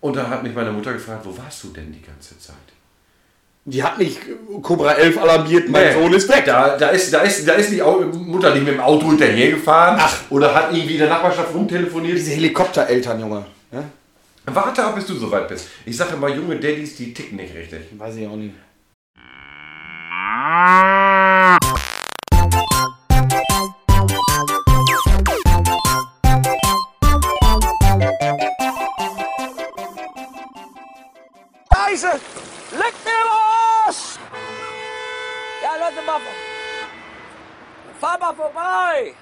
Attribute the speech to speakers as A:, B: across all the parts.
A: Und da hat mich meine Mutter gefragt, wo warst du denn die ganze Zeit?
B: Die hat nicht Cobra 11 alarmiert, mein
A: Nee.
B: Sohn ist weg.
A: Da, da, ist, da, ist, da ist die Mutter nicht mit dem Auto hinterhergefahren
B: Ach.
A: oder hat irgendwie in der Nachbarschaft rumtelefoniert.
B: Diese Helikoptereltern, Junge. Ja?
A: Warte ab, bis du soweit bist. Ich sage immer, junge Daddys, die ticken nicht richtig.
B: Weiß ich auch nicht.
C: Scheiße! Leck mir los! Ja, Leute, mal. Fahr mal vorbei!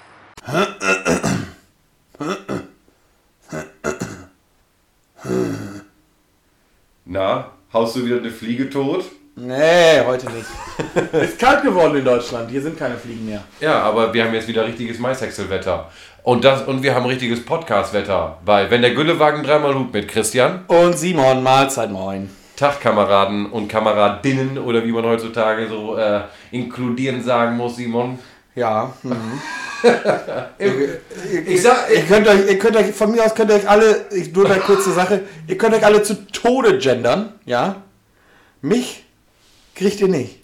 A: Na, haust du wieder eine Fliege tot?
B: Nee, heute nicht. ist kalt geworden in Deutschland. Hier sind keine Fliegen mehr.
A: Ja, aber wir haben jetzt wieder richtiges Maishäckselwetter. Und, das, und wir haben richtiges Podcast-Wetter. Bei Wenn der Güllewagen dreimal hupt mit Christian,
B: Und Simon, Mahlzeit moin.
A: Tagkameraden und Kameradinnen oder wie man heutzutage so äh, inkludieren sagen muss, Simon.
B: Ja. Mhm.
A: Ich sag,
B: Ihr könnt euch, ihr könnt euch, von mir aus könnt ihr euch alle, ich nur eine kurze Sache, ihr könnt euch alle zu Tode gendern, ja? Mich kriegt ihr nicht.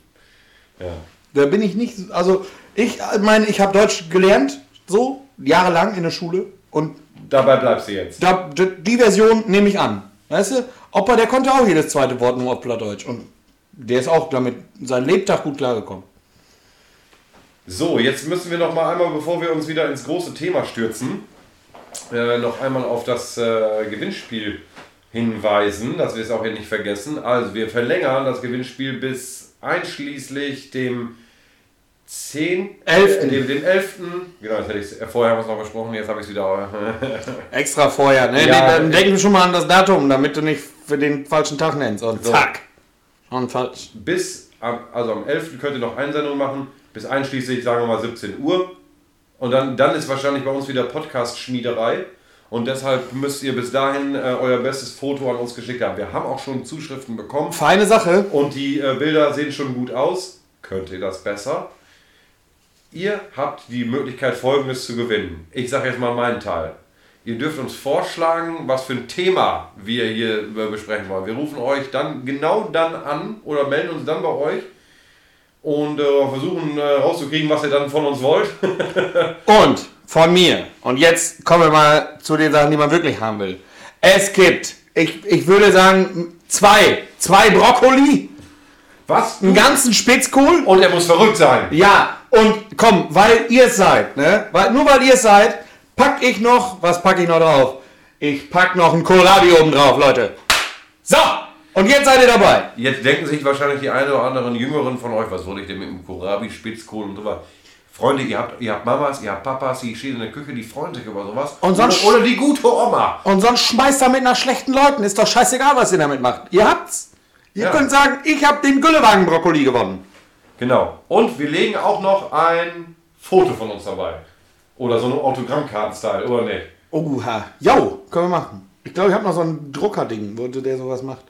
A: ja.
B: Da bin ich nicht, also ich meine, ich habe Deutsch gelernt, so, jahrelang in der Schule und
A: Dabei bleibst du jetzt.
B: da, die Version nehme ich an. Weißt du, Opa, der konnte auch jedes zweite Wort nur auf Plattdeutsch und der ist auch damit sein Lebtag gut klargekommen.
A: So, jetzt müssen wir noch mal einmal, bevor wir uns wieder ins große Thema stürzen, äh, noch einmal auf das äh, Gewinnspiel hinweisen, dass wir es auch hier nicht vergessen. Also, wir verlängern das Gewinnspiel bis einschließlich dem 10.
B: Elften.
A: Äh, dem, dem 11. Genau, jetzt hätte ich äh, vorher haben wir es noch besprochen, jetzt habe ich es wieder.
B: Extra vorher, ne?
A: Ja.
B: dann denken wir schon mal an das Datum, damit du nicht für den falschen Tag nennst. Und
A: So.
B: zack. Schon falsch.
A: bis, am, also am 11. könnt ihr noch Einsendungen machen, bis einschließlich, sagen wir mal, 17 Uhr. Und dann, dann ist wahrscheinlich bei uns wieder Podcast-Schmiederei. Und deshalb müsst ihr bis dahin äh, euer bestes Foto an uns geschickt haben. Wir haben auch schon Zuschriften bekommen.
B: Feine Sache.
A: Und die äh, Bilder sehen schon gut aus. Könnt ihr das besser? Ihr habt die Möglichkeit, Folgendes zu gewinnen. Ich sage jetzt mal meinen Teil. Ihr dürft uns vorschlagen, was für ein Thema wir hier besprechen wollen. Wir rufen euch dann genau dann an oder melden uns dann bei euch und äh, versuchen äh, rauszukriegen, was ihr dann von uns wollt.
B: Und von mir. Und jetzt kommen wir mal zu den Sachen, die man wirklich haben will. Es gibt, ich, ich würde sagen, zwei. Zwei Brokkoli,
A: was?
B: einen ganzen Spitzkohl.
A: Und er muss verrückt sein.
B: Ja, und komm, weil ihr es seid, ne? Weil, nur weil ihr es seid, pack ich noch, was pack ich noch drauf? Ich pack noch ein Kohlrabi oben drauf, Leute. So, und jetzt seid ihr dabei.
A: Jetzt denken sich wahrscheinlich die einen oder anderen Jüngeren von euch, was wollte ich denn mit dem Kohlrabi, Spitzkohl und so weiter. Freunde, ihr habt, ihr habt Mamas, ihr habt Papas, die stehen in der Küche, die freuen sich über sowas.
B: Und sonst-
A: oder, oder die gute Oma.
B: Und sonst schmeißt damit nach schlechten Leuten. Ist doch scheißegal, was ihr damit macht. Ihr habt's. Ihr
A: Ja.
B: könnt sagen, ich hab den Güllewagen-Brokkoli gewonnen.
A: Genau. Und wir legen auch noch ein Foto von uns dabei. Oder so eine Autogrammkarten-Style, oder nicht?
B: Oha. Jo, können wir machen. Ich glaube, ich habe noch so ein Druckerding, wo der sowas macht.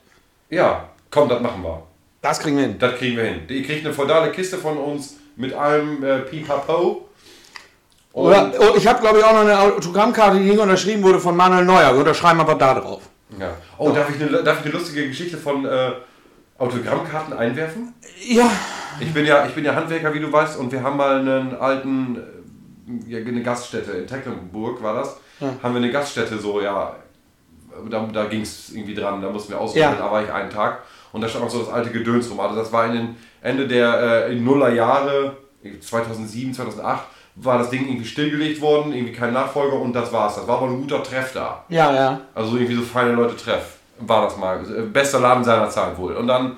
A: Ja, komm, das machen wir.
B: Das kriegen wir hin.
A: Das kriegen wir hin. Ihr kriegt eine feudale Kiste von uns mit allem äh, Pipapo. Und
B: Oder, oh, ich habe, glaube ich, auch noch eine Autogrammkarte, die unterschrieben wurde von Manuel Neuer. Wir unterschreiben aber da drauf.
A: Ja. Oh, darf ich, eine, darf ich eine lustige Geschichte von äh, Autogrammkarten einwerfen?
B: Ja.
A: Ich bin, ja, ich bin ja Handwerker, wie du weißt, und wir haben mal einen alten, ja, eine Gaststätte in Tecklenburg, war das. Haben wir eine Gaststätte so, ja, da, da ging es irgendwie dran, da mussten wir ausrollen,
B: Ja.
A: da war ich einen Tag. Und da stand auch so das alte Gedöns rum. Also das war in den Ende der äh, Nullerjahre, 2007, 2008, war das Ding irgendwie stillgelegt worden, irgendwie kein Nachfolger und das war's. Das war aber ein guter Treff da.
B: Ja, ja.
A: Also irgendwie so feine Leute treff. War das mal. Äh, Bester Laden seiner Zeit wohl. Und dann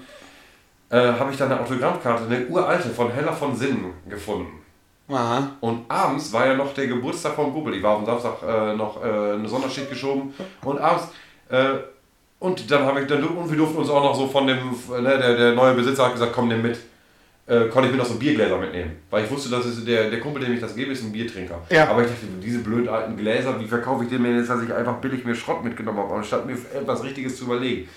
A: äh, habe ich dann eine Autogrammkarte, eine uralte von Hella von Sinnen gefunden.
B: Aha.
A: Und abends war ja noch der Geburtstag von Gubbel. Ich war am Samstag äh, noch äh, eine Sonderschicht geschoben. Und abends. Äh, und dann habe ich dann und wir durften uns auch noch so von dem, ne, der, der neue Besitzer hat gesagt, komm nimm mit. Äh, konnte ich mir noch so Biergläser mitnehmen. Weil ich wusste, dass es der, der Kumpel, dem ich das gebe, ist ein Biertrinker.
B: Ja.
A: Aber ich dachte, diese blöden alten Gläser, wie verkaufe ich den mir jetzt, dass ich einfach billig mir Schrott mitgenommen habe, anstatt mir etwas Richtiges zu überlegen.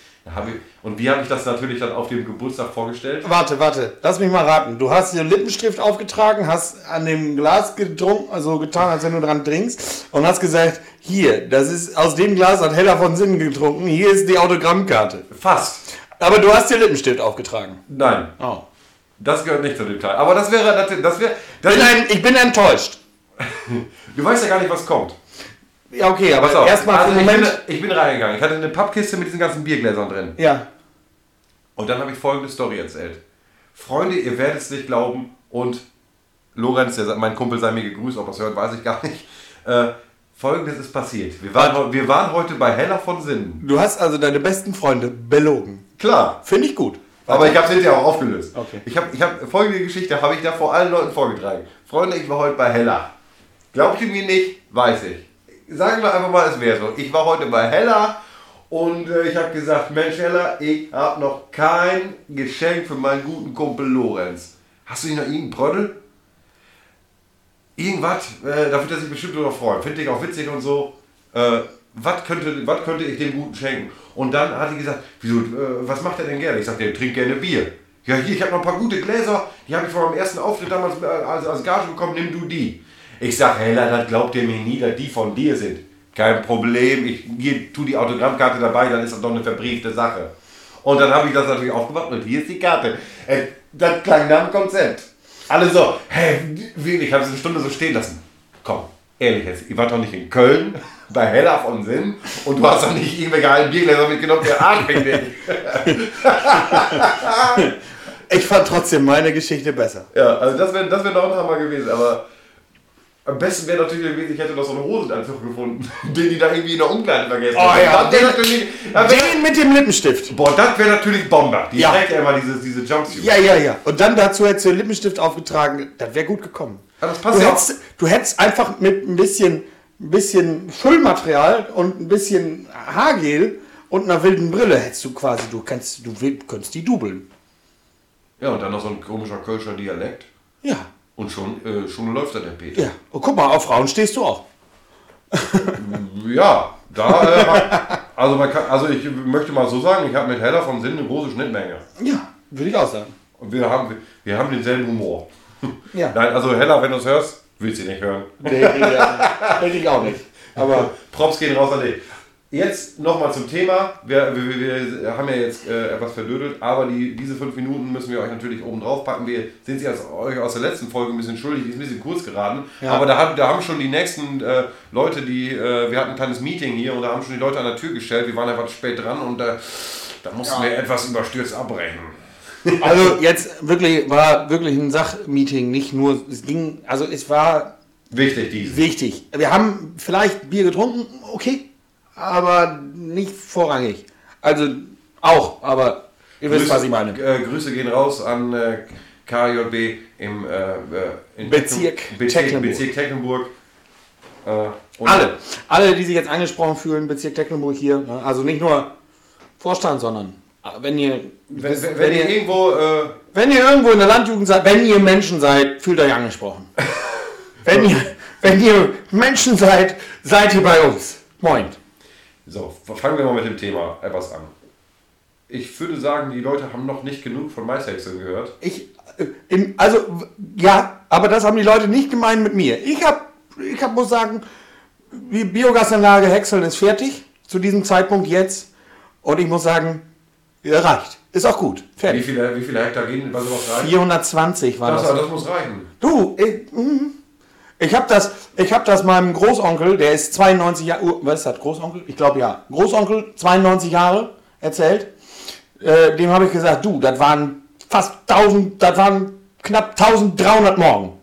A: Ich, und wie habe ich das natürlich dann auf dem Geburtstag vorgestellt?
B: Warte, warte. Lass mich mal raten. Du hast dir Lippenstift aufgetragen, hast an dem Glas getrunken, also getan, als wenn du dran trinkst und hast gesagt, hier, das ist aus dem Glas hat Heller von Sinnen getrunken, hier ist die Autogrammkarte.
A: Fast.
B: Aber du hast dir Lippenstift aufgetragen.
A: Nein,
B: Oh.
A: das gehört nicht zu dem Teil. Aber das wäre, das, das wäre, das
B: Bin ein, ich bin enttäuscht.
A: du weißt ja gar nicht, was kommt.
B: Ja, okay, aber erstmal
A: also ich, bin, ich bin reingegangen. Ich hatte eine Pappkiste mit diesen ganzen Biergläsern drin.
B: Ja.
A: Und dann habe ich folgende Story erzählt. Freunde, ihr werdet es nicht glauben. Und Lorenz, der, mein Kumpel, sei mir gegrüßt. Ob er es hört, weiß ich gar nicht. Äh, Folgendes ist passiert. Wir waren, wir waren heute bei Heller von Sinnen.
B: Du hast also deine besten Freunde belogen.
A: Klar.
B: Finde ich gut.
A: Aber ich habe es hinterher auch aufgelöst.
B: Okay.
A: Ich habe ich hab, folgende Geschichte habe ich da vor allen Leuten vorgetragen. Freunde, ich war heute bei Hella. Glaubt ihr mir nicht? Weiß ich. Sagen wir einfach mal, es wäre so. Ich war heute bei Hella und äh, ich habe gesagt, Mensch Hella, ich habe noch kein Geschenk für meinen guten Kumpel Lorenz. Hast du nicht noch irgendeinen Brödel? Irgendwas, äh, da wird er sich bestimmt drüber freuen. Finde ich auch witzig und so. Äh, was könnte, könnte ich dem Guten schenken? Und dann hat die gesagt, wieso, äh, was macht er denn gerne? Ich sagte, der trinkt gerne Bier. Ja, hier, ich habe noch ein paar gute Gläser, die habe ich vor meinem ersten Auftritt damals äh, als, als Gage bekommen, nimm du die. Ich sag, Hella, das glaubt ihr mir nie, dass die von dir sind. Kein Problem, ich hier, tu die Autogrammkarte dabei, dann ist das doch eine verbriefte Sache. Und dann habe ich das natürlich aufgemacht und hier ist die Karte. Äh, das klang nach dem Konzept. Alle so, wie, ich habe es eine Stunde so stehen lassen. Komm, ehrlich jetzt, ihr wart doch nicht in Köln bei Hella von Sinn und du hast doch nicht irgendwelche alten Biergläser mitgenommen, der fängt dich.
B: Ich fand trotzdem meine Geschichte besser.
A: Ja, also das wäre das wär noch ein Hammer gewesen, aber am besten wäre natürlich gewesen, ich hätte noch so einen Hosenanzug gefunden, den die da irgendwie in der Umkleide vergessen
B: Oh
A: haben.
B: ja, den- Den mit dem Lippenstift.
A: boah, das wäre natürlich Bomber. Die
B: Ja.
A: trägt ja immer diese, diese Jumpsuit.
B: Ja, ja, ja. Und dann dazu hättest du den Lippenstift aufgetragen. Das wäre gut gekommen.
A: Ja, das passt
B: du,
A: ja
B: hättest, du hättest einfach mit ein bisschen, ein bisschen Füllmaterial und ein bisschen Haargel und einer wilden Brille hättest du quasi, du kannst, du könntest die dubeln.
A: Ja, und dann noch so ein komischer Kölscher Dialekt.
B: Ja.
A: Und schon, äh, schon läuft da der Peter.
B: Ja. Und guck mal, auf Frauen stehst du auch.
A: Ja, da, äh, also, man kann, also ich möchte mal so sagen, ich habe mit Hella vom Sinn eine große Schnittmenge.
B: Ja, würde ich auch sagen.
A: Und wir haben, wir haben denselben Humor.
B: Ja.
A: Nein, also Hella, wenn du es hörst, willst du nicht hören.
B: Nee, hätte ich auch nicht. Aber
A: Props gehen raus an dich. Jetzt nochmal zum Thema. Wir, wir, wir haben ja jetzt äh, etwas verdödelt, aber die, diese fünf Minuten müssen wir euch natürlich oben drauf packen. Wir sind sie als, euch aus der letzten Folge ein bisschen schuldig, die ist ein bisschen kurz geraten.
B: Ja.
A: Aber da haben, da haben schon die nächsten äh, Leute, die, äh, wir hatten ein kleines Meeting hier und da haben schon die Leute an der Tür gestellt. Wir waren einfach spät dran und äh, da mussten wir etwas überstürzt abbrechen.
B: Also jetzt wirklich war wirklich ein Sachmeeting, nicht nur, es ging, also es war
A: Wichtig, diese.
B: wichtig. Wir haben vielleicht Bier getrunken, okay, aber nicht vorrangig. Also auch, aber ihr wisst, was ich meine.
A: Äh, Grüße gehen raus an äh, KJB im äh, äh,
B: Bezirk
A: Tecklen- Bezirk,
B: Tecklenburg.
A: Bezirk Tecklenburg. Äh,
B: Alle, alle, die sich jetzt angesprochen fühlen, Bezirk Tecklenburg hier, ne? also nicht nur Vorstand, sondern wenn ihr,
A: Wenn, wenn, wenn ihr irgendwo, äh,
B: wenn ihr irgendwo in der Landjugend seid, wenn ihr Menschen seid, fühlt euch angesprochen. wenn, ihr, wenn ihr Menschen seid, seid ihr bei uns. Moin.
A: So, fangen wir mal mit dem Thema etwas an. Ich würde sagen, die Leute haben noch nicht genug von MySexen gehört.
B: Ich, äh, im, also, ja, aber das haben die Leute nicht gemeint mit mir. Ich hab, ich hab, muss sagen, die Biogasanlage Häckseln ist fertig, zu diesem Zeitpunkt jetzt. Und ich muss sagen, ja, reicht. Ist auch gut.
A: Wie
B: Fertig.
A: viele, wie viele Hektar gehen bei sowas rein?
B: 420 war
A: Das,
B: das.
A: das muss reichen.
B: Du, ich, mhm. Ich habe das, ich hab das meinem Großonkel, der ist 92 Jahre, uh, was ist das, Großonkel? Ich glaube ja. Großonkel, 92 Jahre, erzählt. Äh, dem habe ich gesagt, du, das waren fast 1000, das waren knapp 1300 Morgen.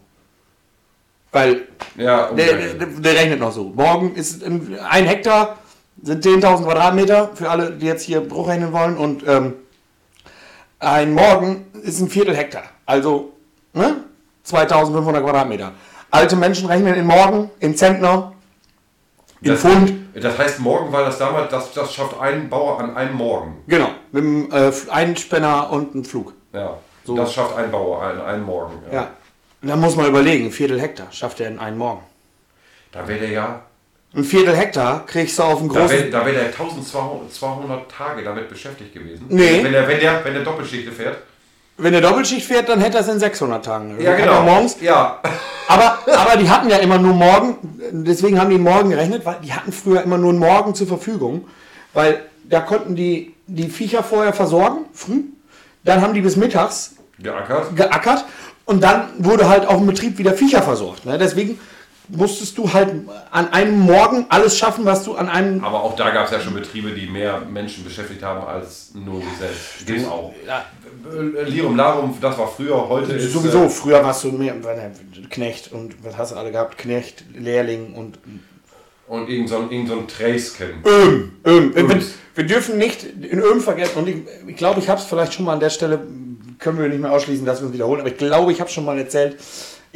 B: Weil
A: Ja,
B: der, der, der rechnet noch so. Morgen ist ein ein Hektar, sind 10.000 Quadratmeter, für alle, die jetzt hier Bruch rechnen wollen. Und ähm, ein Morgen ist ein Viertel Hektar. Also ne? 2.500 Quadratmeter. Alte Menschen rechnen in Morgen, in Zentner, in
A: das,
B: Pfund.
A: das heißt morgen, weil das damals, das, das schafft ein Bauer an einem Morgen.
B: Genau, mit einem äh, Einspänner und einem Flug.
A: Ja,
B: So.
A: das schafft ein Bauer an einem Morgen.
B: Ja. Und Da muss man überlegen, ein Viertel Hektar schafft er in einem Morgen.
A: Da wäre der ja,
B: Ein Viertel Hektar kriegst du auf einen
A: da
B: großen...
A: wäre da wär der 1200 Tage damit beschäftigt gewesen.
B: Nee.
A: Wenn der, wenn der, wenn der Doppelschichte fährt.
B: Wenn er Doppelschicht fährt, dann hätte er es in 600 Tagen.
A: Ja, genau.
B: Morgens.
A: Ja.
B: Aber, aber die hatten ja immer nur morgen, deswegen haben die morgen gerechnet, weil die hatten früher immer nur einen Morgen zur Verfügung, weil da konnten die die Viecher vorher versorgen, früh. Dann haben die bis mittags
A: Geackert.
B: geackert und dann wurde halt auf dem Betrieb wieder Viecher versorgt. Ne? Deswegen musstest du halt an einem Morgen alles schaffen, was du an einem.
A: Aber auch da gab es ja schon Betriebe, die mehr Menschen beschäftigt haben als nur du selbst. Gibt auch. Äh, Lirum Larum, das war früher, heute ist.
B: Sowieso,
A: Äh,
B: früher warst du mehr Knecht und was hast du alle gehabt? Knecht, Lehrling und
A: und irgend so ein, irgend so ein Trace-Kin.
B: Öhm. Öhm. Wir,
A: Öms.
B: wir dürfen nicht in Öhm vergessen. Und ich, ich glaube, ich habe es vielleicht schon mal an der Stelle, können wir nicht mehr ausschließen, dass wir uns wiederholen, aber ich glaube, ich habe schon mal erzählt,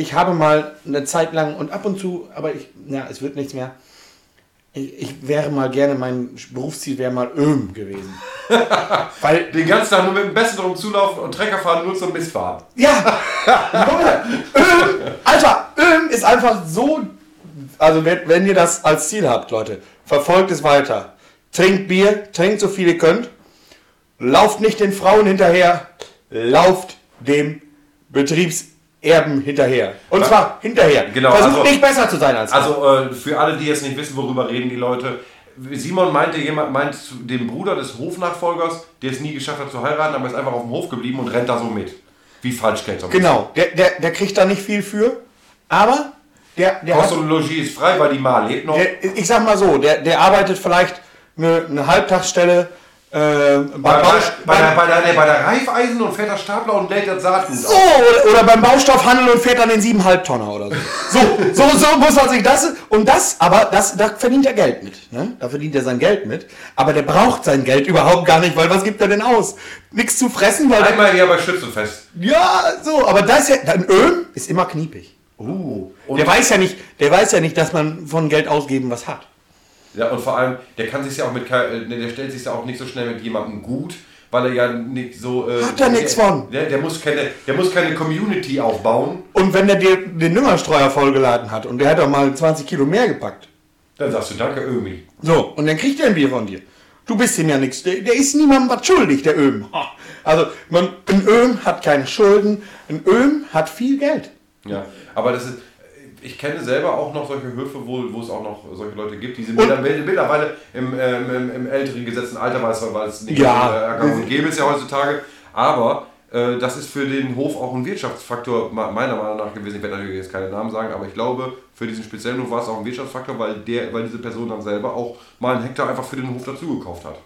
B: ich habe mal eine Zeit lang und ab und zu, aber ich, ja, es wird nichts mehr. Ich, ich wäre mal gerne, mein Berufsziel wäre mal Öhm gewesen. Weil,
A: Den ganzen Tag nur mit dem Besten drum zulaufen und Trecker fahren nur zum Mistfahren.
B: ja, Leute, Öhm, Alter, Öhm ist einfach so, also wenn, wenn ihr das als Ziel habt, Leute, verfolgt es weiter. Trinkt Bier, trinkt so viel ihr könnt. Lauft nicht den Frauen hinterher, lauft dem Betriebserben hinterher. Und zwar hinterher.
A: Genau,
B: Versucht
A: also-
B: nicht besser zu sein als.
A: Also äh, für alle, die jetzt nicht wissen, worüber reden die Leute. Simon meinte, jemand meint dem Bruder des Hofnachfolgers, der es nie geschafft hat zu heiraten, aber ist einfach auf dem Hof geblieben und rennt da so mit. Wie Falschgeld. so ein
B: Genau, der, der, der kriegt da nicht viel für, aber der, der
A: Kost
B: hat,
A: und Logis ist frei, weil die Ma lebt noch.
B: der, ich sag mal so, der, der arbeitet vielleicht eine, eine Halbtagsstelle äh, beim
A: bei, bei, bei, der, bei, der, nee, bei der Reifeisen und fährt der Stapler und lädt das Saatgut
B: So, oder, oder beim Baustoffhandel und fährt dann den 7,5 Tonner oder so. So, so, so muss man sich das. Und das, aber das, da verdient er Geld mit. Ne? Da verdient er sein Geld mit. Aber der braucht sein Geld überhaupt gar nicht, weil was gibt er denn aus? Nichts zu fressen, weil.
A: Einmal hier bei Schützenfest.
B: ja, so, aber das ja. Ein Öl ist immer kniepig.
A: Uh, und,
B: Der weiß ja nicht, der weiß ja nicht, dass man von Geld ausgeben was hat.
A: Ja, und vor allem, der kann sich ja auch mit, äh, der stellt sich ja auch nicht so schnell mit jemandem gut, weil er ja nicht so. Äh,
B: Hat er nichts von.
A: Der, der, muss keine, der muss keine Community aufbauen.
B: Und wenn der dir den Düngerstreuer vollgeladen hat und der hat doch mal 20 Kilo mehr gepackt.
A: Dann sagst du Danke, Ömi.
B: So, und dann kriegt er ein Bier von dir. Du bist ihm ja nichts. Der, der ist niemandem was schuldig, der Öhm. Also, man, ein Öhm hat keine Schulden. Ein Öhm hat viel Geld.
A: Ja, aber das ist. Ich kenne selber auch noch solche Höfe, wo, wo es auch noch solche Leute gibt, die sind
B: Und-
A: mittlerweile, im, ähm, im, im älteren gesetzten Alter, weil es, weil es nicht
B: Ja.
A: äh, und gäbe ist ja heutzutage. Aber äh, das ist für den Hof auch ein Wirtschaftsfaktor, me- meiner Meinung nach gewesen. Ich werde natürlich jetzt keine Namen sagen, aber ich glaube, für diesen speziellen Hof war es auch ein Wirtschaftsfaktor, weil, der, weil diese Person dann selber auch mal einen Hektar einfach für den Hof dazugekauft hat.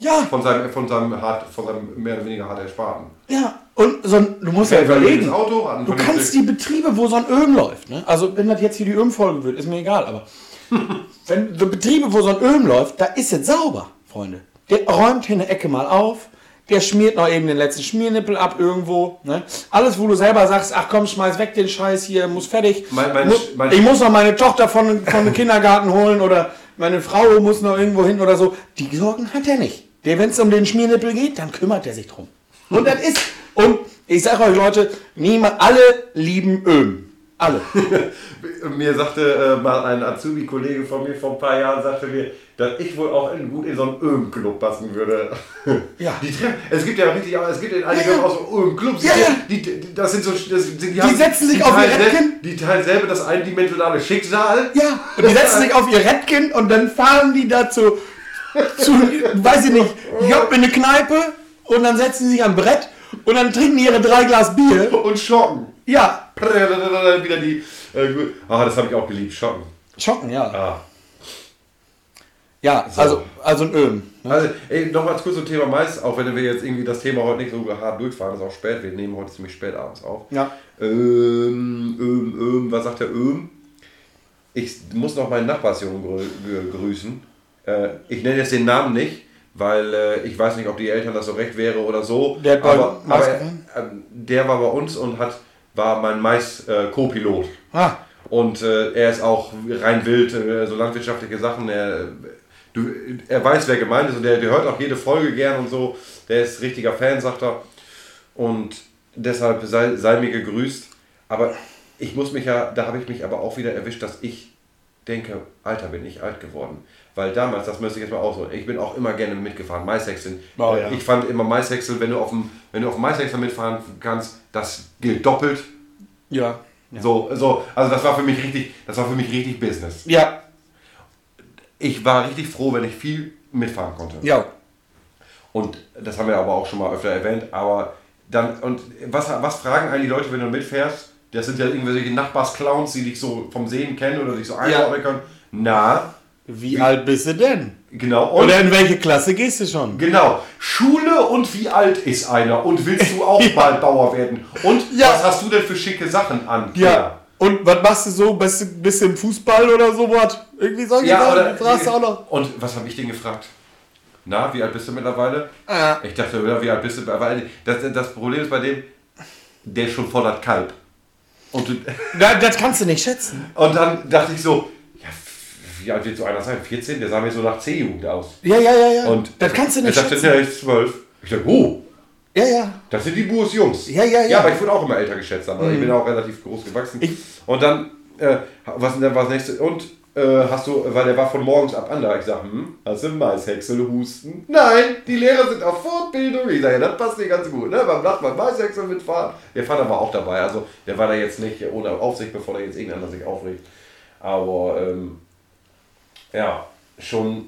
B: Ja,
A: Von seinem, von seinem, hart, von seinem mehr oder weniger hart Ersparten.
B: ja. Und so ein, du musst ja überlegen.
A: Das Auto,
B: Du kannst die Betriebe, wo so ein Öhm läuft, ne? also wenn das jetzt hier die Öhm-Folge wird, ist mir egal, aber wenn so Betriebe, wo so ein Öhm läuft, da ist es sauber, Freunde. Der räumt hier eine Ecke mal auf, der schmiert noch eben den letzten Schmiernippel ab irgendwo. Ne? Alles, wo du selber sagst, ach komm, schmeiß weg den Scheiß hier, muss fertig.
A: Mein- mein-
B: Mu-
A: mein-
B: ich muss noch meine Tochter von, von dem Kindergarten holen oder meine Frau muss noch irgendwo hin oder so. Die Sorgen hat er nicht. Der, wenn es um den Schmiernippel geht, dann kümmert er sich drum. Und das ist, und ich sage euch Leute, niemand, alle lieben Öhm. Alle.
A: Mir sagte äh, mal ein Azubi-Kollege von mir vor ein paar Jahren, sagte mir, dass ich wohl auch in, gut in so einen Öhm-Club passen würde.
B: Ja.
A: Die treffen, es gibt ja richtig, es gibt in einigen
B: Ja, ja.
A: auch so Öhm-Clubs.
B: Ja, ja.
A: Die, die, das sind so, das, die, die,
B: setzen sich auf ihr Rädchen.
A: Die teilen selber das eindimensionale Schicksal.
B: Ja, und die setzen sich auf ihr Rädchen und dann fahren die dazu zu, weiß ich nicht, Job in eine Kneipe und dann setzen sie sich am Brett und dann trinken die ihre drei Glas Bier.
A: Und schocken.
B: Ja,
A: Wieder die. Äh, gut. ah, das habe ich auch geliebt, schocken.
B: schocken, ja.
A: Ah.
B: Ja, also, also ein Öhm. ne?
A: Also, ey, noch mal kurz zum Thema Mais, auch wenn wir jetzt irgendwie das Thema heute nicht so hart durchfahren, ist auch spät, wir nehmen heute ziemlich spät abends auf.
B: Ja.
A: Ähm, ähm, ähm, was sagt der Öhm? Ich muss noch meinen Nachbarsjungen grü grü- grüßen. Äh, ich nenne jetzt den Namen nicht, weil äh, ich weiß nicht, ob die Eltern das so recht wäre oder so.
B: Der hat
A: aber, aber äh, der war bei uns und hat, war mein Mais-Co-Pilot.
B: Ah,
A: Und äh, er ist auch rein wild, äh, so landwirtschaftliche Sachen. Er, du, er weiß, wer gemeint ist und der, der hört auch jede Folge gern und so. Der ist richtiger Fan, sagt er. Und deshalb sei, sei mir gegrüßt. Aber ich muss mich ja, da habe ich mich aber auch wieder erwischt, dass ich denke, Alter, bin ich alt geworden. Weil damals, das müsste ich jetzt mal auch so, ich bin auch immer gerne mitgefahren, Maishäckseln.
B: Oh, ja.
A: Ich fand immer Maishäcksel, wenn du auf dem, wenn du auf dem Maishäcksel mitfahren kannst, das gilt doppelt.
B: Ja.
A: So, so, also das war für mich richtig, das war für mich richtig Business.
B: Ja.
A: Ich war richtig froh, wenn ich viel mitfahren konnte.
B: Ja.
A: Und das haben wir aber auch schon mal öfter erwähnt. Aber dann, und was, was fragen eigentlich die Leute, wenn du mitfährst? Das sind ja irgendwelche Nachbarsclowns, die dich so vom Sehen kennen oder dich so einordnen können. Na,
B: Wie, alt bist du denn?
A: genau. Und,
B: Oder in welche Klasse gehst du schon?
A: genau. Schule und wie alt ist einer? Und willst du auch bald Bauer werden? Und
B: Ja.
A: was hast du denn für schicke Sachen an?
B: Ja. Und was machst du so? Bist du bist du im Fußball oder sowas? Irgendwie solche
A: Ja,
B: Sachen
A: oder,
B: fragst du auch noch.
A: Und was habe ich den gefragt? Na, wie alt bist du mittlerweile?
B: Ah.
A: Ich dachte, ja, wie alt bist du? Weil das, das Problem ist bei dem, der schon voller Kalb. Und, du-
B: Na, das kannst du nicht schätzen.
A: und dann dachte ich so, ja, wie alt wird so einer sein? 14? Der sah mir so nach C-Jugend aus.
B: Ja, ja, ja, ja.
A: Und
B: das kannst du nicht
A: Er dachte,
B: schätzen.
A: der ist 12. Ich dachte, oh,
B: Ja, ja.
A: das sind die Burs Jungs.
B: Ja, ja, ja.
A: Ja, aber ich wurde auch immer älter geschätzt, aber ich bin auch relativ groß gewachsen.
B: Ich-
A: und dann, äh, was denn war das nächste? Und äh, hast du, weil der war von morgens ab an da. Ich sag, hm, hast du Maishäcksel husten? Nein, die Lehrer sind auf Fortbildung. Ich sage, ja, das passt nicht ganz gut, ne? Beim beim Maishäcksel mitfahren. Der Vater war auch dabei, also der war da jetzt nicht ohne Aufsicht, bevor da jetzt irgendeiner sich aufregt. Aber ähm, ja, schon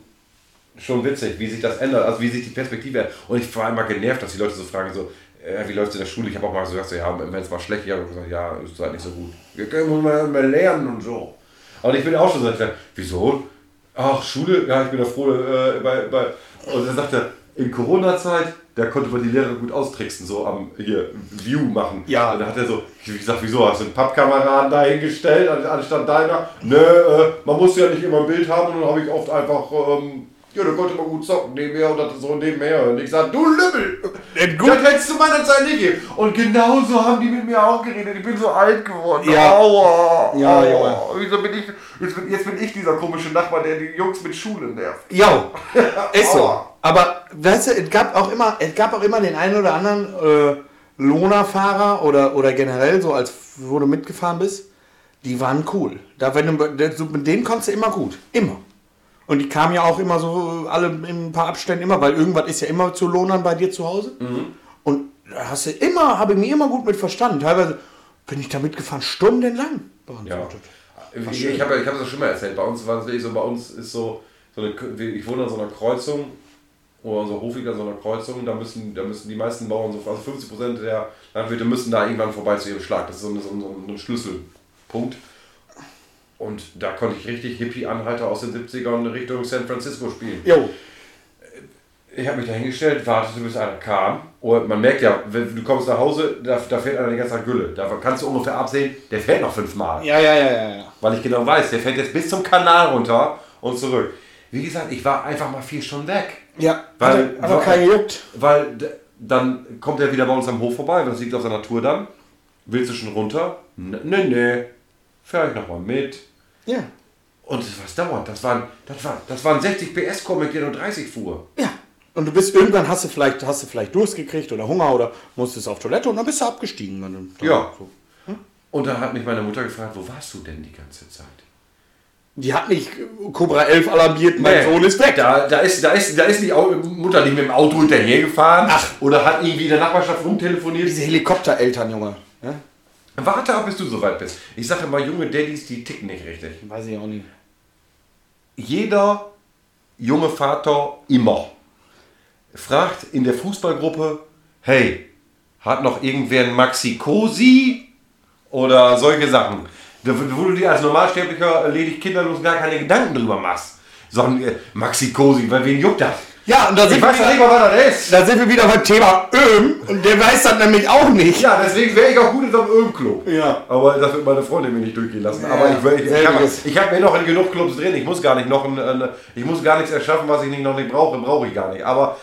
A: schon witzig, wie sich das ändert, also wie sich die Perspektive ändert. Und ich war immer genervt, dass die Leute so fragen, so, äh, wie läuft es in der Schule? Ich habe auch mal so gesagt, ja, wenn es mal schlecht habe gesagt, ja, ist halt nicht so gut. Wir können mal, mal lernen und so. Und ich bin auch schon so, wieso? Ach, Schule? Ja, ich bin ja froh, äh, bei, bei. Und dann sagt er, in Corona-Zeit, da konnte man die Lehrer gut austricksen, so am hier View machen.
B: Ja.
A: Und dann hat er so, ich gesagt, wieso hast du einen Pappkameraden dahingestellt, an- anstatt deiner? Nö, äh, man muss ja nicht immer ein Bild haben und dann habe ich oft einfach, ähm, ja, da konnte man gut zocken nebenher und das so nebenher. Und ich sag, du Lümmel!
B: Gut.
A: Das hättest du meiner Zeit nicht gegeben. Und genau so haben die mit mir auch geredet. Ich bin so alt geworden.
B: Ja.
A: Aua.
B: Ja,
A: Aua.
B: Junge.
A: Wieso bin ich, jetzt, bin, jetzt bin ich dieser komische Nachbar, der die Jungs mit Schule nervt.
B: Ja, ist so. Aber weißt du, es gab auch immer, es gab auch immer den einen oder anderen äh, Lohnerfahrer oder, oder generell so, als wo du mitgefahren bist, die waren cool. Da, wenn du, mit denen konntest du immer gut. Immer. Und die kamen ja auch immer so, alle in ein paar Abständen immer, weil irgendwas ist ja immer zu Lohnern bei dir zu Hause. Und da hast du immer, habe ich mich immer gut mit verstanden. Teilweise bin ich da mitgefahren, stundenlang.
A: Ja. Ich, ich habe hab das schon mal erzählt. Bei uns war es wirklich so, bei uns ist so, so eine, ich wohne an so einer Kreuzung, oder unser Hof liegt an so einer Kreuzung, da müssen, da müssen die meisten Bauern, so, also 50% der Landwirte müssen da irgendwann vorbei zu ihrem Schlag. Das ist so, so, ein- so ein Schlüsselpunkt. Und da konnte ich richtig Hippie-Anhalter aus den 70ern Richtung San Francisco spielen.
B: Jo.
A: Ich habe mich da hingestellt, wartete bis einer kam. Und man merkt ja, wenn du kommst nach Hause, da, da fährt einer die ganze Zeit Gülle. Da kannst du ungefähr absehen, der fährt noch fünfmal.
B: Ja, ja, ja, ja. ja.
A: Weil ich genau weiß, der fährt jetzt bis zum Kanal runter und zurück. Wie gesagt, ich war einfach mal vier Stunden weg.
B: Ja,
A: Weil-
B: aber, kein gejuckt.
A: Weil dann kommt er wieder bei uns am Hof vorbei, das liegt auf seiner Tour dann. Willst du schon runter? Ne, ne, ne. Fahr ich nochmal mit.
B: Ja.
A: Und was dauert? Das waren, das waren, das waren 60 PS Core, mit der nur 30 fuhr.
B: Ja. Und du bist irgendwann hast du vielleicht hast du vielleicht Durst gekriegt oder Hunger oder musstest auf Toilette und dann bist du abgestiegen. Dann,
A: Ja.
B: So.
A: Und dann hat mich meine Mutter gefragt, wo warst du denn die ganze Zeit?
B: Die hat nicht Cobra 11 alarmiert, mein
A: Nee.
B: Sohn ist weg.
A: Da, da, ist, da, ist, da ist die Mutter nicht mit dem Auto hinterhergefahren
B: Ach.
A: oder hat irgendwie in der Nachbarschaft rumtelefoniert.
B: Diese Helikoptereltern, Junge. Ja?
A: Warte ab, bis du soweit bist. Ich sage immer, junge Daddys, die ticken nicht richtig.
B: Weiß ich auch nicht.
A: Jeder junge Vater immer fragt in der Fußballgruppe, hey, hat noch irgendwer einen Maxi Cosi? Oder solche Sachen. Wo du dir als Normalsterblicher ledig kinderlos gar keine Gedanken drüber machst. Sagen, äh, Maxi Cosi, weil wen juckt das?
B: Ja, und da sind, wieder,
A: mal, was das ist.
B: da sind wir wieder beim Thema Öm und der weiß das nämlich auch nicht.
A: Ja, deswegen wäre ich auch gut in so einem Ölclub.
B: Ja.
A: Aber das wird meine Freundin mir nicht durchgehen lassen.
B: Ja,
A: Aber ich, ich, ich, habe hab mir noch in genug Clubs drin. Ich muss gar nicht noch ein, ein, ich muss gar nichts erschaffen, was ich nicht, noch nicht brauche. Brauche ich gar nicht. Aber,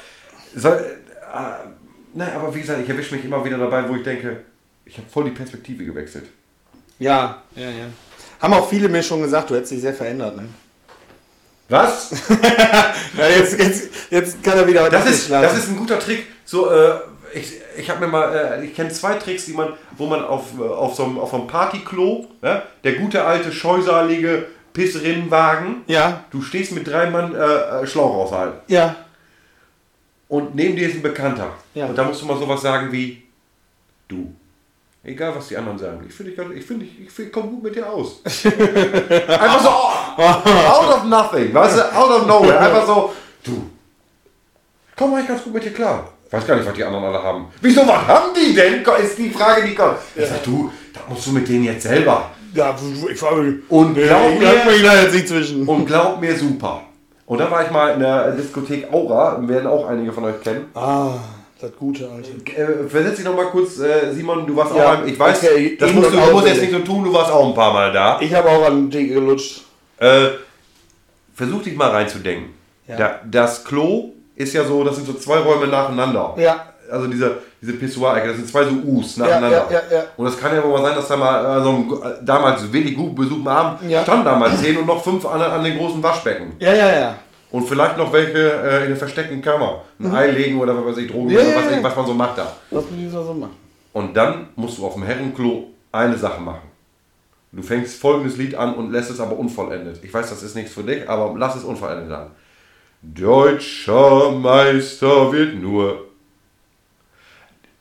A: soll, äh, nein, aber wie gesagt, ich erwische mich immer wieder dabei, wo ich denke, ich habe voll die Perspektive gewechselt.
B: Ja, ja, ja. Haben auch viele mir schon gesagt, du hättest dich sehr verändert. Ne?
A: Was?
B: Ja, jetzt, jetzt, jetzt kann er wieder
A: Das ist, das ist ein guter Trick. So, äh, ich ich habe mir mal, äh, ich kenne zwei Tricks, die man, wo man auf, äh, auf so einem, auf einem Partyklo, ne, der gute alte, scheusalige Pissrinnenwagen.
B: Ja,
A: Du stehst mit drei Mann äh, äh, Schlauch aushalten.
B: ja.
A: Und neben dir ist ein Bekannter.
B: Ja.
A: Und da musst du mal sowas sagen wie du. Egal, was die anderen sagen. Ich finde, ich, ich, finde, ich, ich, find, ich komme gut mit dir aus. Einfach so out of nothing. Weißt du, out of nowhere. Einfach so, du. Komm eigentlich ganz gut mit dir klar. Ich weiß gar nicht, was die anderen alle haben. Wieso, was haben die denn? Ist die Frage, die kommt. Ich sag, du, das musst du mit denen jetzt selber.
B: Ja, ich war.
A: Und glaub mir,
B: mich da
A: und glaub mir, super. Und dann war ich mal in der Diskothek Aura, werden auch einige von euch kennen.
B: Ah, das Gute, Alter.
A: Äh, versetz dich noch mal kurz, äh, Simon, du warst
B: Ja,
A: auch, ein, ich weiß,
B: okay,
A: das musst du, du musst jetzt nicht so tun, du warst auch ein paar Mal da.
B: Ich habe auch an die gelutscht.
A: Äh, versuch dich mal reinzudenken.
B: Ja.
A: Da, das Klo ist ja so, das sind so zwei Räume nacheinander.
B: Ja.
A: Also diese, diese Pissoir-Ecke, das sind zwei so U's nacheinander.
B: ja, ja, ja.
A: Und das kann ja wohl mal sein, dass da mal so ein, äh, damals wenig gut besuchten Abend
B: Ja.
A: standen da mal zehn und noch fünf an, an den großen Waschbecken.
B: Ja, ja, ja.
A: Und vielleicht noch welche äh, in der versteckten Kammer. Ein Ei legen oder was weiß ich, Drogen
B: Mhm. Ja,
A: oder was, ich, was man so macht da.
B: Was ich so machen?
A: Und dann musst du auf dem Herrenklo eine Sache machen. Du fängst folgendes Lied an und lässt es aber unvollendet. Ich weiß, das ist nichts für dich, aber lass es unvollendet an. Deutscher Meister wird nur.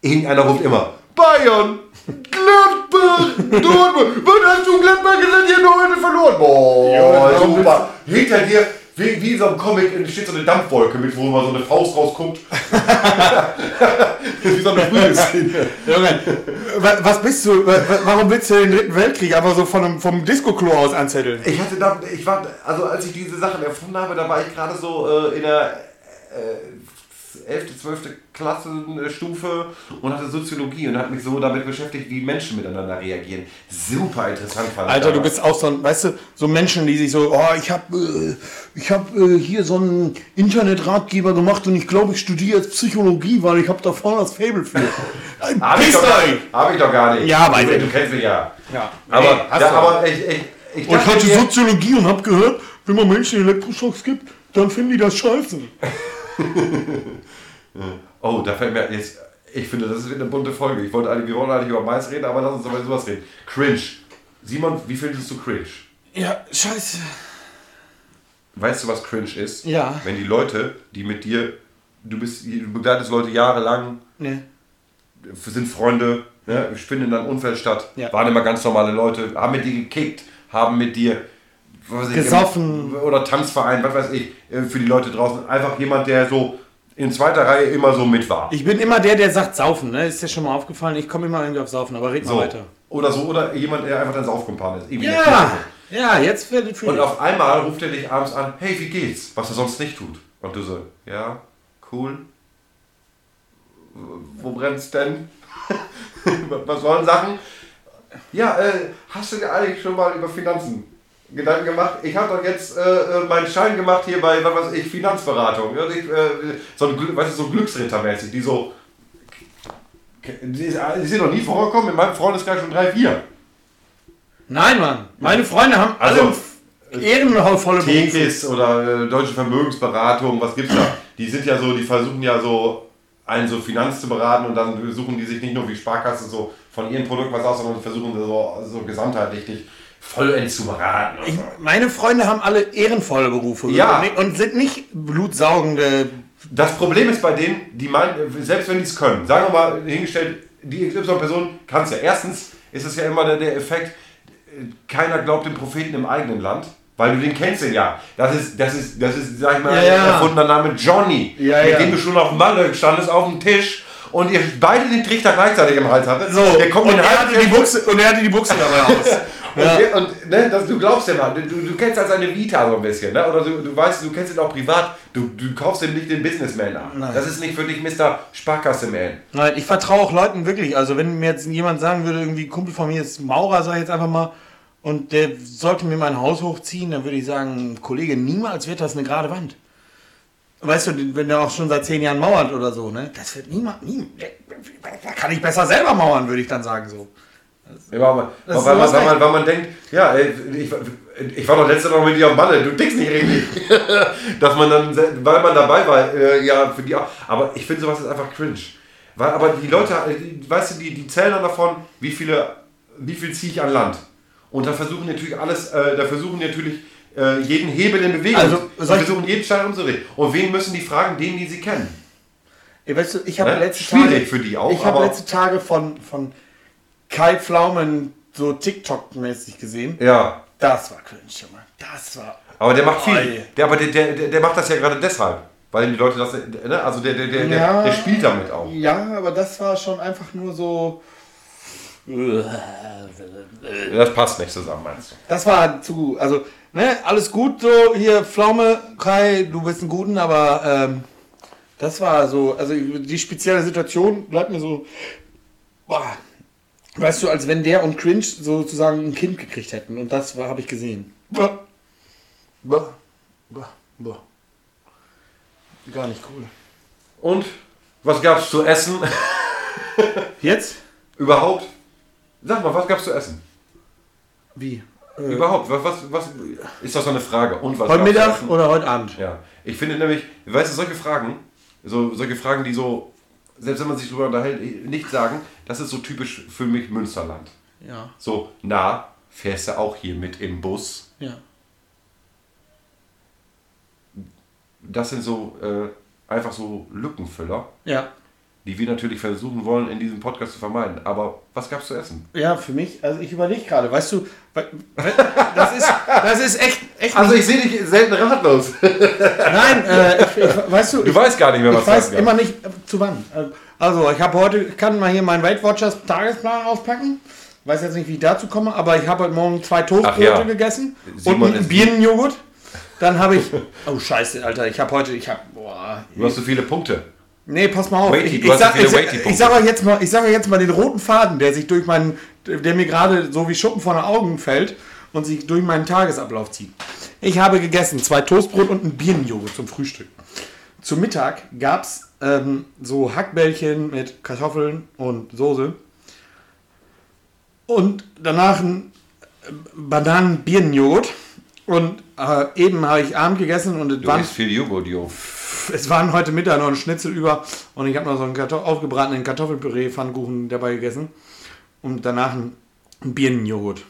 A: Irgendeiner ruft immer: Bayern! Gladbach! Dortmund! Was hast du Gladbach gesagt? Ihr habt heute verloren! Boah,
B: Ja,
A: super! Hinter dir, wie, wie in so einem Comic, steht so eine Dampfwolke mit, wo mal so eine Faust rausguckt. wie so eine Prügelszene.
B: Junge, wa- was bist du? wa- wa- Warum willst du den dritten Weltkrieg einfach so von einem, vom Disco-Klo aus anzetteln?
A: Ich hatte da, ich war, also als ich diese Sachen erfunden habe, da war ich gerade so äh, in der äh, 11., 12. Klassenstufe und hatte Soziologie und hat mich so damit beschäftigt, wie Menschen miteinander reagieren. Super interessant fand ich
B: Alter, du bist auch so ein, weißt du, so Menschen, die sich so, oh, ich hab, äh, ich hab äh, hier so einen Internetratgeber gemacht und ich glaube, ich studiere jetzt Psychologie, weil ich hab da vorne das Fable für. Äh,
A: Hab ich,
B: Pisst
A: doch gar
B: euch!
A: nicht. Hab ich doch gar nicht.
B: Ja,
A: du,
B: weiß ich.
A: du kennst mich ja.
B: Ja,
A: Aber,
B: hast
A: ja,
B: du.
A: aber ich, ich, ich
B: Und ich hatte Soziologie und hab gehört, wenn man Menschen Elektroschocks gibt, dann finden die das scheiße.
A: Oh, da fällt mir jetzt. Ich finde, das ist eine bunte Folge. Ich wollte eigentlich, wir wollen eigentlich über Mais reden, aber lass uns über sowas reden. Cringe. Simon, wie findest du Cringe?
B: Ja, scheiße.
A: Weißt du, was cringe ist?
B: Ja.
A: Wenn die Leute, die mit dir, du bist, du begleitest Leute jahrelang,
B: Nee.
A: sind Freunde, ne, finden in deinem Umfeld statt,
B: Ja.
A: waren immer ganz normale Leute, haben mit dir gekickt, haben mit dir was weiß ich,
B: Gesoffen.
A: oder Tanzverein, was weiß ich, äh, für die Leute draußen. Einfach jemand, der so in zweiter Reihe immer so mit war.
B: Ich bin immer der, der sagt Saufen, ne? Ist dir schon mal aufgefallen? Ich komme immer irgendwie auf Saufen, aber red mal
A: so.
B: weiter.
A: Oder so, oder jemand, der einfach dein Saufkumpan ist. Irgendwie
B: Ja! Ja, jetzt wird es
A: Und auf einmal ruft er dich abends an, hey, wie geht's? Was er sonst nicht tut. Und du so, ja, cool. Wo brennt's denn? Was sollen Sachen? Ja, äh, hast du dir eigentlich schon mal über Finanzen Gedanken gemacht? Ich habe doch jetzt äh, äh, meinen Schein gemacht hier bei, was weiß ich, Finanzberatung. Ja, ich, äh, so ein, weißt du, so Glücksrittermäßig, die so. Die, die sind noch nie vorgekommen, in meinem Freundeskreis schon drei, vier.
B: Nein, Mann. Meine Freunde haben
A: Also,
B: alle ehrenvolle Berufe.
A: Tekis oder äh, Deutsche Vermögensberatung, was gibt's da? Die sind ja so, die versuchen ja so, einen so Finanz zu beraten und dann suchen die sich nicht nur wie Sparkasse so von ihren Produkten was aus, sondern versuchen so, so gesamtheitlich dich vollends zu beraten.
B: Ich, meine Freunde haben alle ehrenvolle Berufe
A: Ja.
B: und, sind nicht blutsaugende.
A: Das Problem ist bei denen, die meinen, selbst wenn die es können, sagen wir mal hingestellt, die XY-Person kann es ja. Erstens ist es ja immer der, der Effekt, keiner glaubt dem Propheten im eigenen Land. Weil du den kennst den ja. Das ist, das ist, das ist, sag ich mal,
B: Ja, ja.
A: erfundener Name Johnny.
B: Ja,
A: mit
B: ja.
A: dem du schon auf Malle standest auf dem Tisch und ihr beide den Trichter gleichzeitig im Hals hattet.
B: So,
A: der kommt
B: und, er hatte die Buchse, und er hatte die Buchse dabei aus.
A: und, der, und ne, das, du glaubst dem halt, du, du kennst halt seine Vita so ein bisschen, ne? oder du, du weißt, du kennst ihn auch privat, du, du kaufst ihm nicht den Businessman.
B: Nein.
A: Das ist nicht für dich Mr. Sparkasse-Man.
B: Nein, ich vertraue auch Leuten wirklich. Also wenn mir jetzt jemand sagen würde, irgendwie ein Kumpel von mir ist Maurer, sag ich jetzt einfach mal, und der sollte mir mein Haus hochziehen, dann würde ich sagen, Kollege, niemals wird das eine gerade Wand. Weißt du, wenn der auch schon seit zehn Jahren mauert oder so, ne? Das wird niemand, nie, da kann ich besser selber mauern, würde ich dann sagen so.
A: Ja, weil, man, denkt, ja, ey, ich, ich war doch letzte Woche mit dir auf Malle, du tickst nicht richtig. Dass man dann, weil man dabei war, äh, ja, für die auch. Aber ich finde sowas ist einfach cringe. Weil, aber die Leute, äh, die, weißt du, die, die zählen dann davon, wie viele, wie viel ziehe ich an Land. Und da versuchen die natürlich alles, äh, da versuchen die natürlich äh, jeden Hebel in Bewegung.
B: Also, ich-
A: versuchen jeden Stein umzureden. Und wen müssen die fragen? Den, die sie kennen.
B: Weißt du, ich habe
A: Ne?
B: letzte
A: Schwierig
B: Tage,
A: für die auch,
B: Ich habe letzte Tage von, von Kai Pflaumen so TikTok-mäßig gesehen.
A: Ja.
B: Das war cringe, Junge. Das war.
A: Aber der macht viel. Der, aber der, der, der- macht das ja gerade deshalb. Weil die Leute das, ne? also der, der, der, der,
B: Ja.
A: der spielt damit auch.
B: Ja, aber das war schon einfach nur so.
A: Das passt nicht zusammen, meinst du?
B: Das war zu. Also, ne, alles gut so. Hier, Pflaume, Kai, du bist ein Guten, aber ähm, das war so. Also, die spezielle Situation bleibt mir so. Boah, weißt du, als wenn der und Cringe sozusagen ein Kind gekriegt hätten. Und das habe ich gesehen. Boah. Boah. Boah. Boah. Gar nicht cool.
A: Und was gab's zu essen?
B: Jetzt?
A: Überhaupt? Sag mal, was gab's zu essen?
B: Wie?
A: Überhaupt? Was, was, was ist das so eine Frage? Und was
B: Heute Mittag oder heute Abend?
A: Ja, ich finde nämlich, weißt du, solche Fragen, so, solche Fragen, die so, selbst wenn man sich drüber unterhält, nicht sagen, das ist so typisch für mich Münsterland.
B: Ja.
A: So, na, fährst du auch hier mit im Bus?
B: Ja.
A: Das sind so äh, einfach so Lückenfüller,
B: Ja.
A: die wir natürlich versuchen wollen, in diesem Podcast zu vermeiden. Aber was gab's zu essen?
B: Ja, für mich, also ich überlege gerade, weißt du, das ist, das ist echt, echt
A: Also ich sehe dich selten ratlos.
B: nein, äh, ich, ich, weißt du,
A: Du
B: ich,
A: weißt gar nicht mehr, was
B: ich weiß immer nicht, äh, zu wann. Äh, Also, ich habe heute, ich kann mal hier meinen Weight Watchers Tagesplan aufpacken. Weiß jetzt nicht, wie ich dazu komme, aber ich habe heute Morgen zwei Toastbrote
A: ja.
B: gegessen
A: Simon
B: und einen Birnenjoghurt. Dann habe ich, oh Scheiße, Alter, ich habe heute, ich habe, boah,
A: Du hast so viele Punkte.
B: Nee, pass mal auf.
A: Weighty,
B: ich, ich, sag, ich, sag euch jetzt mal, ich sag euch jetzt mal den roten Faden, der sich durch meinen, der mir gerade so wie Schuppen von den Augen fällt und sich durch meinen Tagesablauf zieht. Ich habe gegessen zwei Toastbrot und ein Birnenjoghurt zum Frühstück. Zum Mittag gab es ähm, so Hackbällchen mit Kartoffeln und Soße. Und danach ein äh, Bananen-Birnenjoghurt. Und äh, eben habe ich Abend gegessen und es waren
A: isst viel Joghurt, Jo.
B: es waren heute Mittag noch ein Schnitzel über und ich habe noch so einen Kartoff aufgebratenen Kartoffelpüree Pfannkuchen dabei gegessen und danach ein Birnenjoghurt.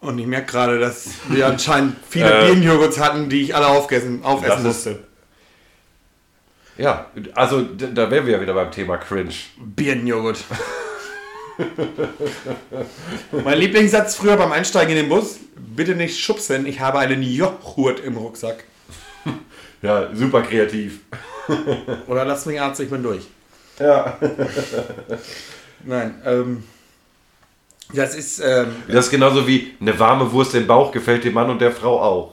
B: Und ich merke gerade, dass wir anscheinend viele
A: Äh,
B: Birnenjoghurts hatten, die ich alle aufgessen, aufessen
A: ist-
B: musste.
A: Ja, also d- da wären wir ja wieder beim Thema Cringe.
B: Birnenjoghurt. mein Lieblingssatz früher beim Einsteigen in den Bus: Bitte nicht schubsen, ich habe einen Joghurt im Rucksack.
A: Ja, super kreativ.
B: Oder lass mich Arzt, ich bin durch.
A: Ja.
B: Nein, ähm. Das ist, ähm,
A: Das ist genauso wie eine warme Wurst im Bauch gefällt dem Mann und der Frau auch.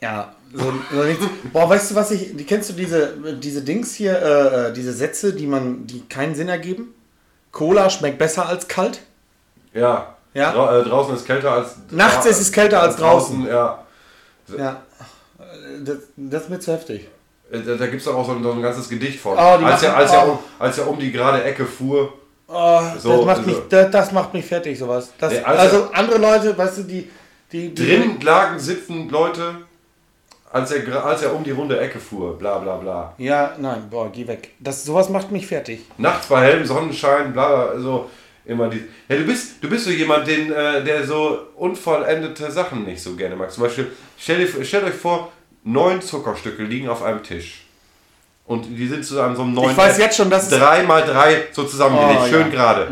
B: Ja, so, so nichts. Boah, weißt du, was ich. Kennst du diese, diese Dings hier, äh, äh, diese Sätze, die man, die keinen Sinn ergeben? Cola schmeckt besser als kalt.
A: Ja.
B: Ja.
A: Dra äh, draußen ist kälter als.
B: Nachts ist es kälter als draußen.
A: Ja.
B: Ja. Das, das ist mir zu heftig.
A: Äh, Da, da gibt es auch so ein, so ein ganzes Gedicht von.
B: Oh,
A: als, er, als, er um, als er um die gerade Ecke fuhr.
B: Oh,
A: So,
B: das, macht
A: also-
B: mich, das, das macht mich fertig, sowas. Das,
A: Nee, also-
B: also andere Leute, weißt du, die. die, die
A: Drin lagen sitzen Leute, als er, als er um die runde Ecke fuhr. Bla bla bla.
B: Ja, nein, boah, geh weg. Das, sowas macht mich fertig.
A: Nachts bei hellem Sonnenschein, bla, bla, so immer die. Ja, du bist, du bist so jemand, den, äh, der so unvollendete Sachen nicht so gerne mag. Zum Beispiel, stell dir, stellt euch vor, neun Zuckerstücke liegen auf einem Tisch. Und die sind zu einem so einem neuen.
B: Ich weiß jetzt schon, dass
A: drei mal drei so zusammengelegt,
B: Oh,
A: schön
B: ja.
A: gerade.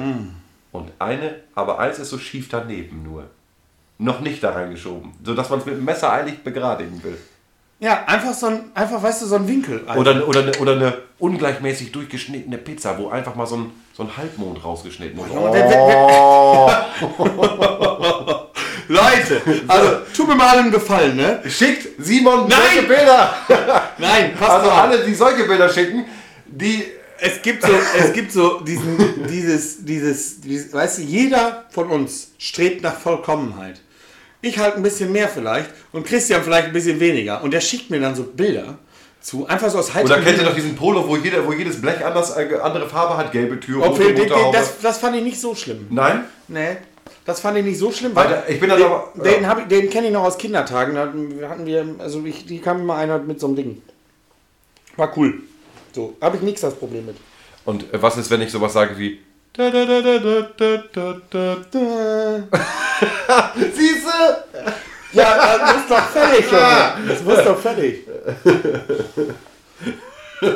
A: Und eine, aber eins ist so schief daneben nur. Noch nicht da reingeschoben, sodass man es mit dem Messer eilig begradigen will.
B: Ja, einfach so ein, einfach, weißt du, so ein Winkel. Alter.
A: Oder, oder, eine, oder eine ungleichmäßig durchgeschnittene Pizza, wo einfach mal so ein, so ein Halbmond rausgeschnitten ist.
B: Wer- wer- Leute, also tut mir mal einen Gefallen, ne?
A: Schickt Simon
B: Nein!
A: solche Bilder!
B: Nein, passt
A: Also
B: auf.
A: alle, die solche Bilder schicken, die.
B: Es gibt so, es gibt so diesen, dieses, dieses, dieses, weißt du, jeder von uns strebt nach Vollkommenheit. Ich halt ein bisschen mehr vielleicht und Christian vielleicht ein bisschen weniger. Und der schickt mir dann so Bilder zu, einfach so aus
A: Oder kennt ihr noch diesen Polo, wo, jeder, wo jedes Blech anders, äh, andere Farbe hat? Gelbe Tür, rote
B: Okay, den, den,
A: Motorhaube.
B: das, das fand ich nicht so schlimm.
A: Nein?
B: Nee, das fand ich nicht so schlimm.
A: Weil ich bin
B: den,
A: aber-
B: Den,
A: ja.
B: ich- den kenne ich noch aus Kindertagen. Da hatten- wir, also ich, die kam immer einer mit so einem Ding. War cool. So, habe ich nichts das Problem mit.
A: Und äh, was ist, wenn ich sowas sage wie,
B: Da, da, da, da, da, da, da, da.
A: Siehst du?
B: Ja, das ist doch fertig, Junge. Das ist doch fertig.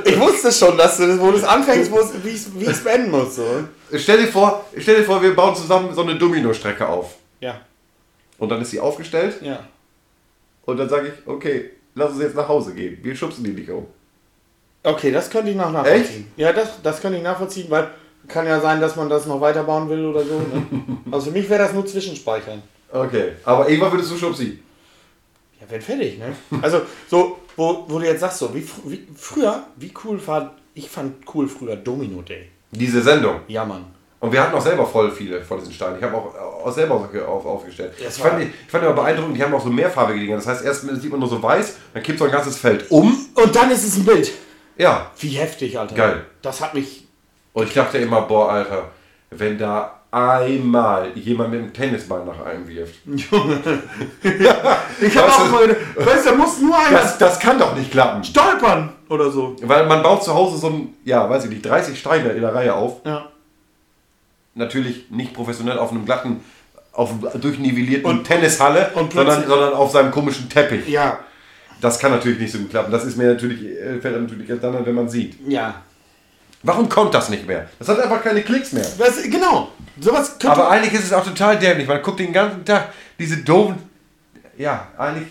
B: Ich wusste schon, dass du, wo du es anfängst, wo es- wie ich es- wie ich es beenden muss. So.
A: Stell dir, vor, stell dir vor, wir bauen zusammen so eine Domino-Strecke auf.
B: Ja,
A: Und dann ist sie aufgestellt.
B: ja.
A: Und dann sage ich, okay, lass uns jetzt nach Hause gehen. Wir schubsen die nicht um.
B: Okay, das könnte ich noch nachvollziehen. Ja, das, das könnte ich nachvollziehen, weil kann ja sein, dass man das noch weiterbauen will oder so. Ne? Also für mich wäre das nur Zwischenspeichern.
A: Okay. Aber irgendwann würdest du schubsen.
B: Ja, wenn fertig, ne? Also, so, wo, wo du jetzt sagst, so, wie, wie früher, wie cool war, ich fand cool früher Domino Day.
A: Diese Sendung.
B: Ja, Mann.
A: Und wir hatten auch selber voll viele von diesen Steinen. Ich habe auch, auch selber auf, aufgestellt. Ich fand, ich fand immer beeindruckend, die haben auch so mehrfarbige Dinger. Das heißt, erst sieht man nur so weiß, dann kippt so ein ganzes Feld um.
B: Und dann ist es ein Bild.
A: Ja.
B: Wie heftig, Alter.
A: Geil.
B: Das hat mich.
A: Und ich dachte immer, boah, Alter, wenn da einmal jemand mit dem Tennisball nach einem wirft.
B: Ich habe auch mal weißt du, da muss nur einer
A: Das, das kann doch nicht klappen.
B: stolpern oder so.
A: Weil man baut zu Hause so ein, ja, weiß ich nicht, 30 Steine in der Reihe auf.
B: Ja.
A: Natürlich nicht professionell auf einem glatten, auf durchnivellierten
B: Und-
A: Tennishalle,
B: und
A: sondern, sondern auf seinem komischen Teppich.
B: Ja.
A: Das kann natürlich nicht so gut klappen. Das ist mir natürlich, äh, fällt natürlich dann an, wenn man sieht.
B: Ja.
A: Warum kommt das nicht mehr? Das hat einfach keine Klicks mehr.
B: Das, genau. Sowas könnte.
A: Aber eigentlich ist es auch total dämlich. Man guckt den ganzen Tag diese doofen. Ja, eigentlich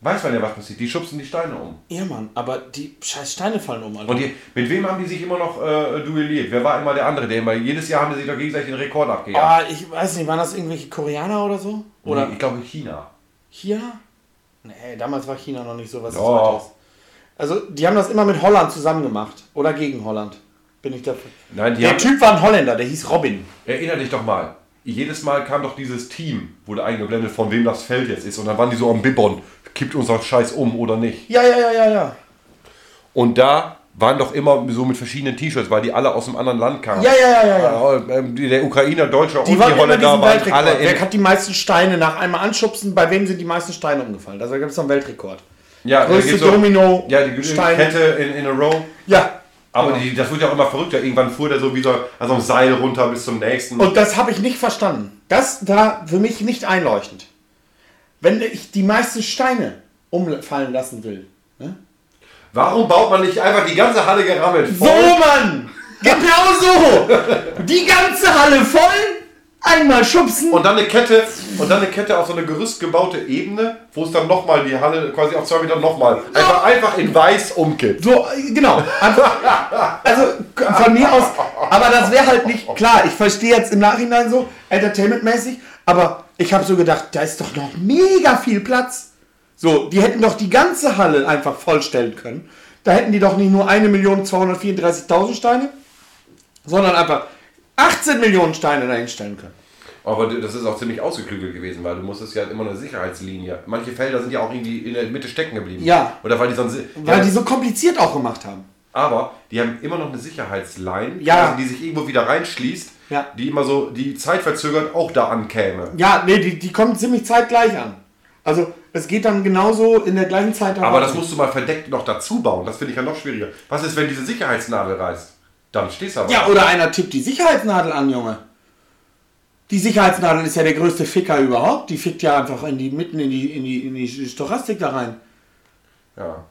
A: weiß man ja, was passiert. Die schubsen die Steine um.
B: ja, Mann, aber die scheiß Steine fallen um, Alter.
A: Und die, mit wem haben die sich immer noch äh, duelliert? Wer war immer der andere? Der immer, jedes Jahr haben die sich doch gegenseitig den Rekord abgejagt.
B: Ah, ich weiß nicht, waren das irgendwelche Koreaner oder so? Oder
A: Nee, ich glaube China.
B: China? Nee, damals war China noch nicht so was.
A: Doch.
B: Zweites. Also, die haben das immer mit Holland zusammen gemacht. Oder gegen Holland. Bin ich dafür.
A: Nein,
B: Der
A: haben,
B: Typ war ein Holländer, der hieß Robin.
A: Erinner dich doch mal. Jedes Mal kam doch dieses Team, wurde eingeblendet, von wem das Feld jetzt ist. Und dann waren die so am Bibbern. Kippt unser Scheiß um oder nicht?
B: Ja, ja, ja, ja, ja.
A: Und da waren doch immer so mit verschiedenen T-Shirts, weil die alle aus einem anderen Land kamen.
B: Ja, ja, ja, ja, ja.
A: Äh, ähm, Der Ukrainer, Deutscher
B: Die
A: und
B: waren
A: die Holländer waren
B: Weltrekord.
A: alle
B: Wer hat die meisten Steine nach einmal anschubsen? Bei wem sind die meisten Steine umgefallen? Also, da gibt es einen Weltrekord.
A: ja,
B: Größte Domino,
A: Ja, die
B: Steine.
A: Kette in, in a row.
B: Ja.
A: Aber
B: Genau.
A: die, das wird ja auch immer verrückter. Irgendwann fuhr der so wie so also ein Seil runter bis zum nächsten.
B: Und das habe ich nicht verstanden. Das war für mich nicht einleuchtend. Wenn ich die meisten Steine umfallen lassen will. Ne?
A: Warum baut man nicht einfach die ganze Halle gerammelt
B: So, Mann! Genau so! Die ganze Halle voll, einmal schubsen.
A: Und dann eine Kette und dann eine Kette auf so eine Gerüst gebaute Ebene, wo es dann nochmal die Halle quasi auf zwei Meter nochmal einfach, einfach in weiß umkippt.
B: So, äh, genau. Einfach- Also von mir aus, aber das wäre halt nicht klar. Ich verstehe jetzt im Nachhinein so, entertainmentmäßig, aber ich habe so gedacht, da ist doch noch mega viel Platz. So, die hätten doch die ganze Halle einfach vollstellen können. Da hätten die doch nicht nur 1.234.000 Steine, sondern einfach 18 Millionen Steine dahinstellen können.
A: Aber das ist auch ziemlich ausgeklügelt gewesen, weil du musstest ja immer eine Sicherheitslinie. Manche Felder sind ja auch irgendwie in der Mitte stecken geblieben.
B: Ja.
A: Oder weil die sonst.
B: Weil
A: ja,
B: die so kompliziert auch gemacht haben.
A: aber die haben immer noch eine Sicherheitsline,
B: Ja.
A: die sich irgendwo wieder reinschließt,
B: Ja.
A: die immer so die Zeit verzögert auch da ankäme.
B: Ja, nee, die, die kommen ziemlich zeitgleich an. Also es geht dann genauso in der gleichen Zeit
A: Aber das musst du mal verdeckt noch dazu bauen. Das finde ich ja noch schwieriger. Was ist, wenn diese Sicherheitsnadel reißt? Dann stehst du aber.
B: Ja, oder einer tippt die Sicherheitsnadel an, Junge. Die Sicherheitsnadel ist ja der größte Ficker überhaupt. Die fickt ja einfach in die, mitten in die, in die, in die Stochastik da rein.
A: ja.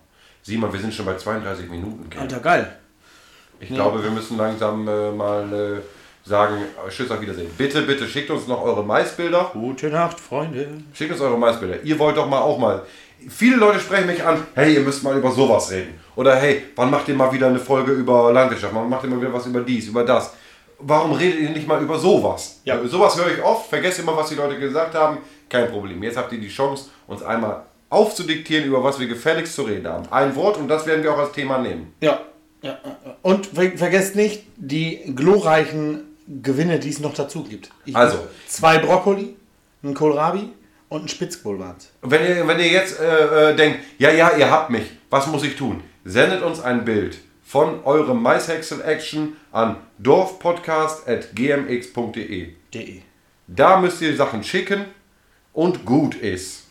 A: Sieh mal, wir sind schon bei 32 Minuten. Ken.
B: Alter, geil.
A: Ich glaube, wir müssen langsam äh, mal äh, sagen, Tschüss, auf Wiedersehen. Bitte, bitte schickt uns noch eure Maisbilder.
B: Gute Nacht, Freunde.
A: Schickt uns eure Maisbilder. Ihr wollt doch mal auch mal. Viele Leute sprechen mich an, hey, ihr müsst mal über sowas reden. Oder hey, wann macht ihr mal wieder eine Folge über Landwirtschaft? Wann macht ihr mal wieder was über dies, über das? Warum redet ihr nicht mal über sowas?
B: Ja.
A: Äh, Sowas höre ich oft, vergesst immer, was die Leute gesagt haben. Kein Problem. Jetzt habt ihr die Chance, uns einmal aufzudiktieren, über was wir gefälligst zu reden haben. Ein Wort und das werden wir auch als Thema nehmen.
B: Ja. ja. Und ver vergesst nicht die glorreichen Gewinne, die es noch dazu gibt. Ich
A: Also.
B: Zwei Brokkoli, ein Kohlrabi und ein Spitzkohlwart.
A: Wenn ihr, wenn ihr jetzt äh, äh, denkt, ja, ja, ihr habt mich, was muss ich tun? Sendet uns ein Bild von eurem Maishäcksel-Action an dorfpodcast.gmx.de.
B: De.
A: Da müsst ihr Sachen schicken und gut ist.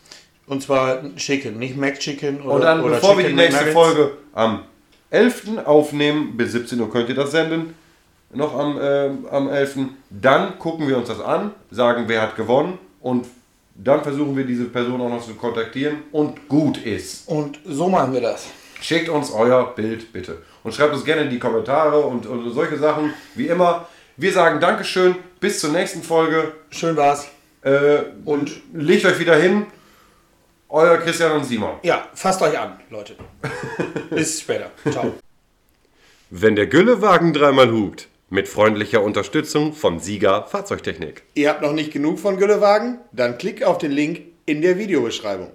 B: Und zwar Chicken, nicht McChicken oder
A: Und dann,
B: oder
A: bevor wir die
B: Chicken
A: nächste
B: McNuggets.
A: Folge am 11. aufnehmen, bis 17 Uhr könnt ihr das senden, noch am, äh, am 11. Dann gucken wir uns das an, sagen, wer hat gewonnen und dann versuchen wir diese Person auch noch zu kontaktieren und gut ist.
B: Und so machen wir das.
A: Schickt uns euer Bild bitte. Und schreibt uns gerne in die Kommentare und, und solche Sachen. Wie immer. Wir sagen Dankeschön. Bis zur nächsten Folge.
B: Schön war's.
A: Äh,
B: Und?
A: legt euch wieder hin. Euer Christian und Simon.
B: Ja, fasst euch an, Leute. Bis später. Ciao.
A: Wenn der Güllewagen dreimal hupt. Mit freundlicher Unterstützung von Sieger Fahrzeugtechnik.
B: Ihr habt noch nicht genug von Güllewagen? Dann klickt auf den Link in der Videobeschreibung.